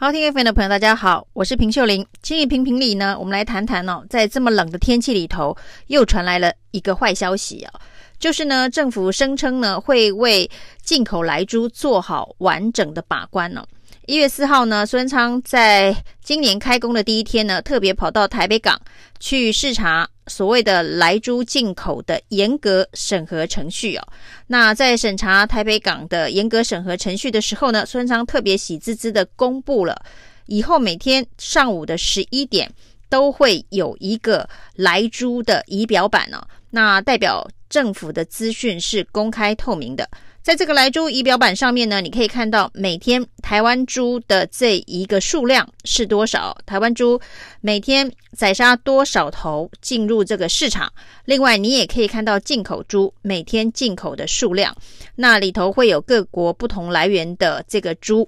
好，听 FM 的朋友，大家好，我是平秀玲。今日评评理呢，我们来谈谈哦，在这么冷的天气里头，又传来了一个坏消息啊、哦，就是呢，政府声称呢会为进口莱猪做好完整的把关呢、哦。一月四号呢，孙昌在今年开工的第一天呢，特别跑到台北港去视察所谓的莱猪进口的严格审核程序哦。那在审查台北港的严格审核程序的时候呢，孙昌特别喜滋滋的公布了，以后每天上午的十一点都会有一个莱猪的仪表板哦。那代表政府的资讯是公开透明的。在这个莱猪仪表板上面呢，你可以看到每天台湾猪的这一个数量是多少，台湾猪每天宰杀多少头进入这个市场。另外，你也可以看到进口猪每天进口的数量，那里头会有各国不同来源的这个猪。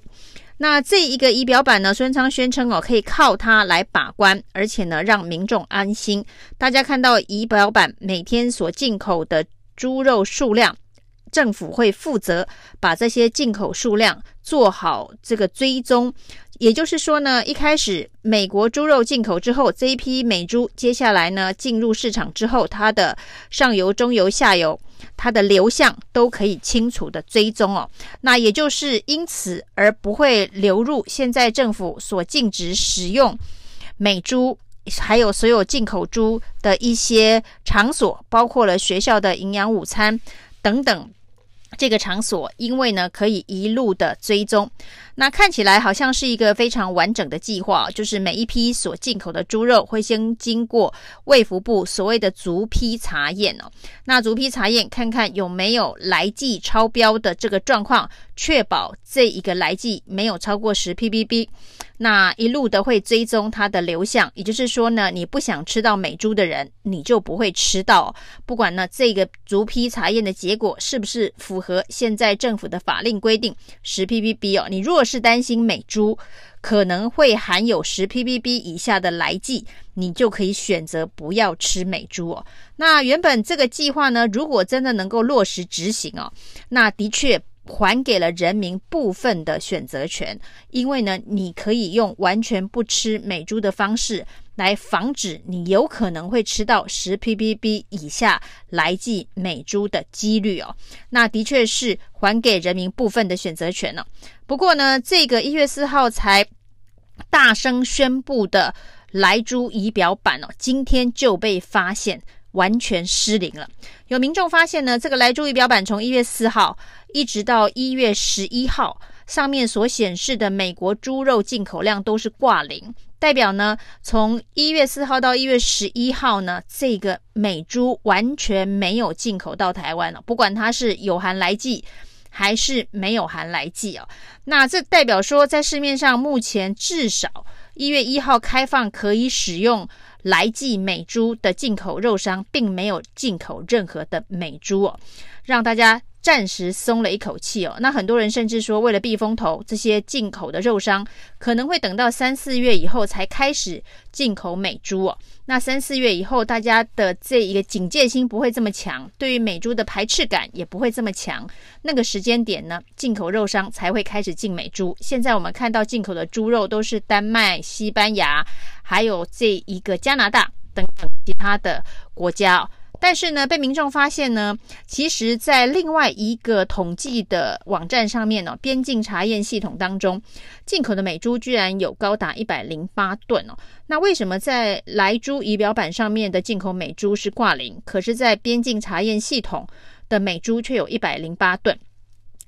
那这一个仪表板呢，孙昌宣称哦，可以靠它来把关，而且呢，让民众安心。大家看到仪表板每天所进口的猪肉数量。政府会负责把这些进口数量做好这个追踪，也就是说呢，一开始美国猪肉进口之后，这一批美猪接下来呢进入市场之后，它的上游、中游、下游，它的流向都可以清楚的追踪哦。那也就是因此而不会流入现在政府所禁止使用美猪，还有所有进口猪的一些场所，包括了学校的营养午餐等等。这个场所，因为呢可以一路的追踪，那看起来好像是一个非常完整的计划，就是每一批所进口的猪肉会先经过卫福部所谓的逐批查验哦，那逐批查验看看有没有来剂超标的这个状况，确保这一个莱剂没有超过十 ppb。那一路的会追踪它的流向，也就是说呢，你不想吃到美猪的人，你就不会吃到。不管呢这个逐批查验的结果是不是符合现在政府的法令规定十 ppb 哦，你若是担心美猪可能会含有十 ppb 以下的莱剂，你就可以选择不要吃美猪哦。那原本这个计划呢，如果真的能够落实执行哦，那的确。还给了人民部分的选择权，因为呢，你可以用完全不吃美猪的方式来防止你有可能会吃到十 ppb 以下莱剂美猪的几率哦。那的确是还给人民部分的选择权了哦。不过呢，这个一月四号才大声宣布的莱猪仪表板哦，今天就被发现。完全失灵了。有民众发现呢，这个莱猪仪表板从一月四号一直到一月十一号，上面所显示的美国猪肉进口量都是挂零，代表呢，从一月四号到一月十一号呢，这个美猪完全没有进口到台湾了，不管它是有含来剂还是没有含来剂哦。那这代表说，在市面上目前至少一月一号开放可以使用。来剂美猪的进口肉商并没有进口任何的美猪哦，让大家暂时松了一口气哦。那很多人甚至说，为了避风头，这些进口的肉商可能会等到三四月以后才开始进口美猪哦。那三四月以后，大家的这一个警戒心不会这么强，对于美猪的排斥感也不会这么强。那个时间点呢，进口肉商才会开始进美猪。现在我们看到进口的猪肉都是丹麦、西班牙，还有这一个加拿大等等其他的国家。但是呢，被民众发现呢，其实，在另外一个统计的网站上面呢，边境查验系统当中，进口的美猪居然有高达一百零八吨哦。那为什么在莱猪仪表板上面的进口美猪是挂零，可是，在边境查验系统的美猪却有一百零八吨？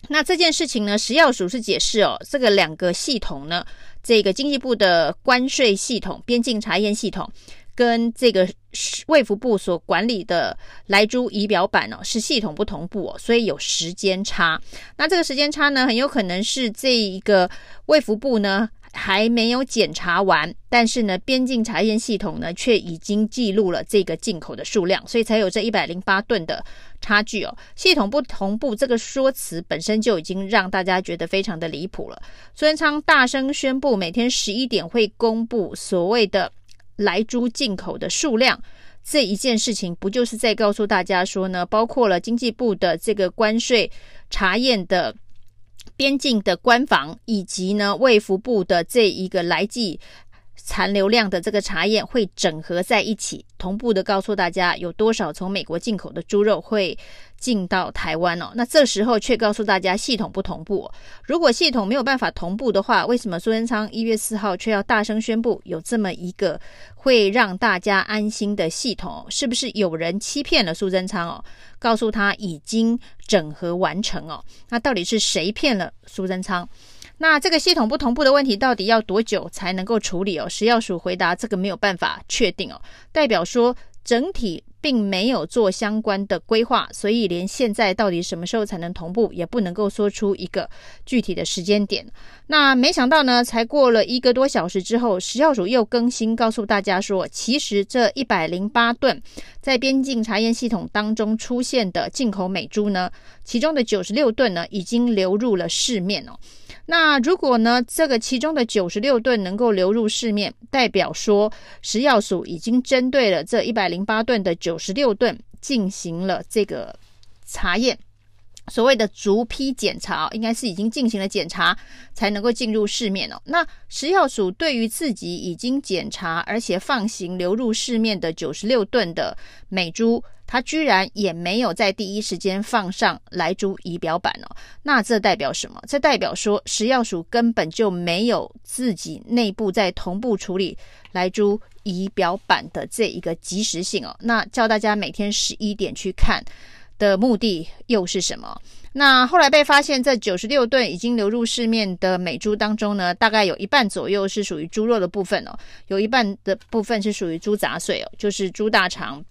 那这件事情呢，食药署是解释哦，这个两个系统呢，这个经济部的关税系统、边境查验系统。跟这个卫福部所管理的莱猪仪表板哦，是系统不同步哦，所以有时间差。那这个时间差呢，很有可能是这一个卫福部呢还没有检查完，但是呢，边境查验系统呢却已经记录了这个进口的数量，所以才有这一百零八吨的差距哦。系统不同步这个说辞本身就已经让大家觉得非常的离谱了。孙昌大声宣布，每天十一点会公布所谓的。莱猪进口的数量这一件事情，不就是在告诉大家说呢？包括了经济部的这个关税查验的边境的关防以及呢卫福部的这一个来计。残留量的这个查验会整合在一起，同步的告诉大家有多少从美国进口的猪肉会进到台湾哦。那这时候却告诉大家系统不同步。如果系统没有办法同步的话，为什么苏贞昌一月四号却要大声宣布有这么一个会让大家安心的系统？是不是有人欺骗了苏贞昌哦？告诉他已经整合完成哦？那到底是谁骗了苏贞昌？那这个系统不同步的问题到底要多久才能够处理哦？食药署回答这个没有办法确定哦，代表说整体并没有做相关的规划，所以连现在到底什么时候才能同步也不能够说出一个具体的时间点。那没想到呢，才过了一个多小时之后，食药署又更新告诉大家说，其实这一百零八吨在边境查验系统当中出现的进口美猪呢，其中的九十六吨呢已经流入了市面哦。那如果呢，这个其中的九十六吨能够流入市面，代表说食药署已经针对了这一百零八吨的九十六吨进行了这个查验，所谓的逐批检查，应该是已经进行了检查才能够进入市面哦。那食药署对于自己已经检查而且放行流入市面的九十六吨的美猪。它居然也没有在第一时间放上莱猪仪表板哦，那这代表什么？这代表说食药署根本就没有自己内部在同步处理莱猪仪表板的这一个及时性哦。那叫大家每天十一点去看的目的又是什么？那后来被发现，这九十六吨已经流入市面的美猪当中呢，大概有一半左右是属于猪肉的部分哦，有一半的部分是属于猪杂碎哦，就是猪大肠。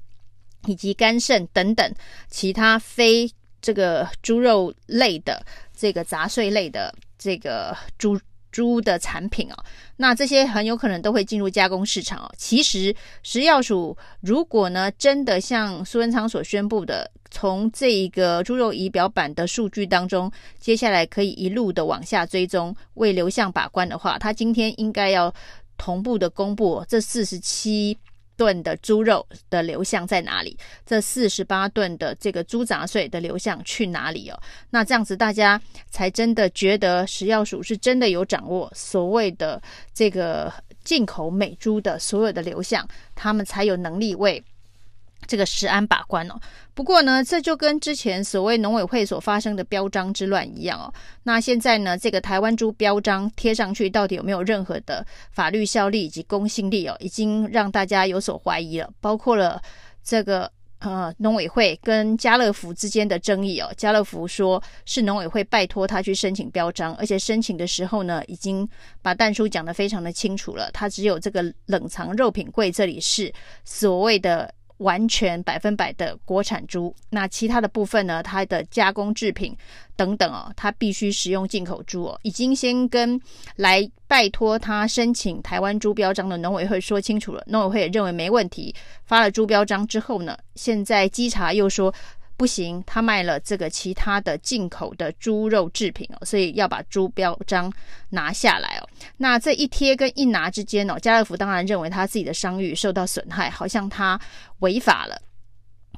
以及肝肾等等其他非这个猪肉类的这个杂碎类的这个猪猪的产品哦，那这些很有可能都会进入加工市场哦。其实食药署如果呢真的像苏文昌所宣布的，从这一个猪肉仪表板的数据当中，接下来可以一路的往下追踪，为流向把关的话，他今天应该要同步的公布这四十七。吨的猪肉的流向在哪里？这四十八吨的这个猪杂碎的流向去哪里哦？那这样子大家才真的觉得食药署是真的有掌握所谓的这个进口美猪的所有的流向，他们才有能力为。这个食安把关哦，不过呢，这就跟之前所谓农委会所发生的标章之乱一样哦。那现在呢，这个台湾猪标章贴上去，到底有没有任何的法律效力以及公信力哦？已经让大家有所怀疑了。包括了这个呃农委会跟家乐福之间的争议哦。家乐福说是农委会拜托他去申请标章，而且申请的时候呢，已经把但书讲得非常的清楚了。他只有这个冷藏肉品柜这里是所谓的。完全百分百的国产猪，那其他的部分呢？它的加工制品等等哦，它必须使用进口猪哦。已经先跟来拜托他申请台湾猪标章的农委会说清楚了，农委会也认为没问题，发了猪标章之后呢，现在稽查又说。不行，他卖了这个其他的进口的猪肉制品哦，所以要把猪标章拿下来哦。那这一贴跟一拿之间哦，家乐福当然认为他自己的商誉受到损害，好像他违法了。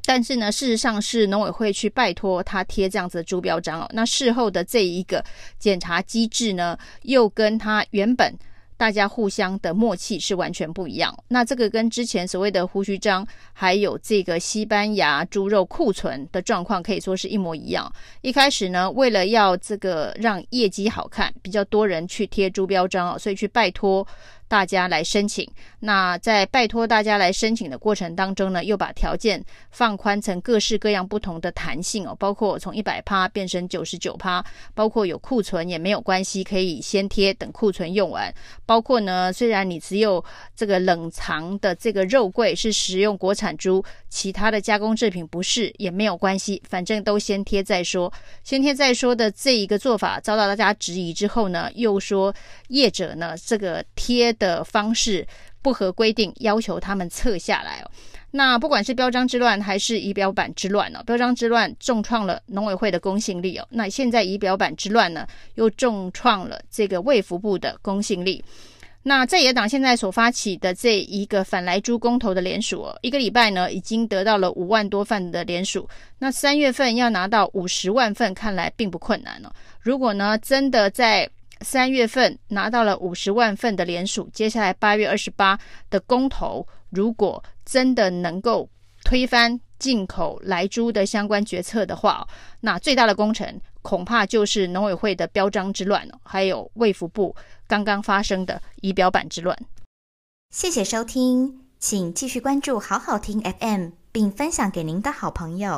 但是呢，事实上是农委会去拜托他贴这样子的猪标章哦。那事后的这一个检查机制呢，又跟他原本。大家互相的默契是完全不一样。那这个跟之前所谓的胡须章，还有这个西班牙猪肉库存的状况可以说是一模一样。一开始呢，为了要这个让业绩好看，比较多人去贴猪标章啊，所以去拜托。大家来申请，那在拜托大家来申请的过程当中呢，又把条件放宽成各式各样不同的弹性哦，包括从一百趴变成九十九趴，包括有库存也没有关系，可以先贴等库存用完，包括呢，虽然你只有这个冷藏的这个肉桂是使用国产猪，其他的加工制品不是也没有关系，反正都先贴再说，先贴再说的这一个做法遭到大家质疑之后呢，又说业者呢这个贴。的方式不合规定，要求他们撤下来哦。那不管是标章之乱还是仪表板之乱哦，标章之乱重创了农委会的公信力哦。那现在仪表板之乱呢，又重创了这个卫福部的公信力。那在野党现在所发起的这一个反莱猪公投的联署哦，一个礼拜呢，已经得到了五万多份的联署。那三月份要拿到五十万份，看来并不困难哦。如果呢，真的在三月份拿到了五十万份的联署，接下来八月二十八的公投，如果真的能够推翻进口莱猪的相关决策的话，那最大的工程恐怕就是农委会的标章之乱，还有卫福部刚刚发生的仪表板之乱。谢谢收听，请继续关注好好听 FM，并分享给您的好朋友。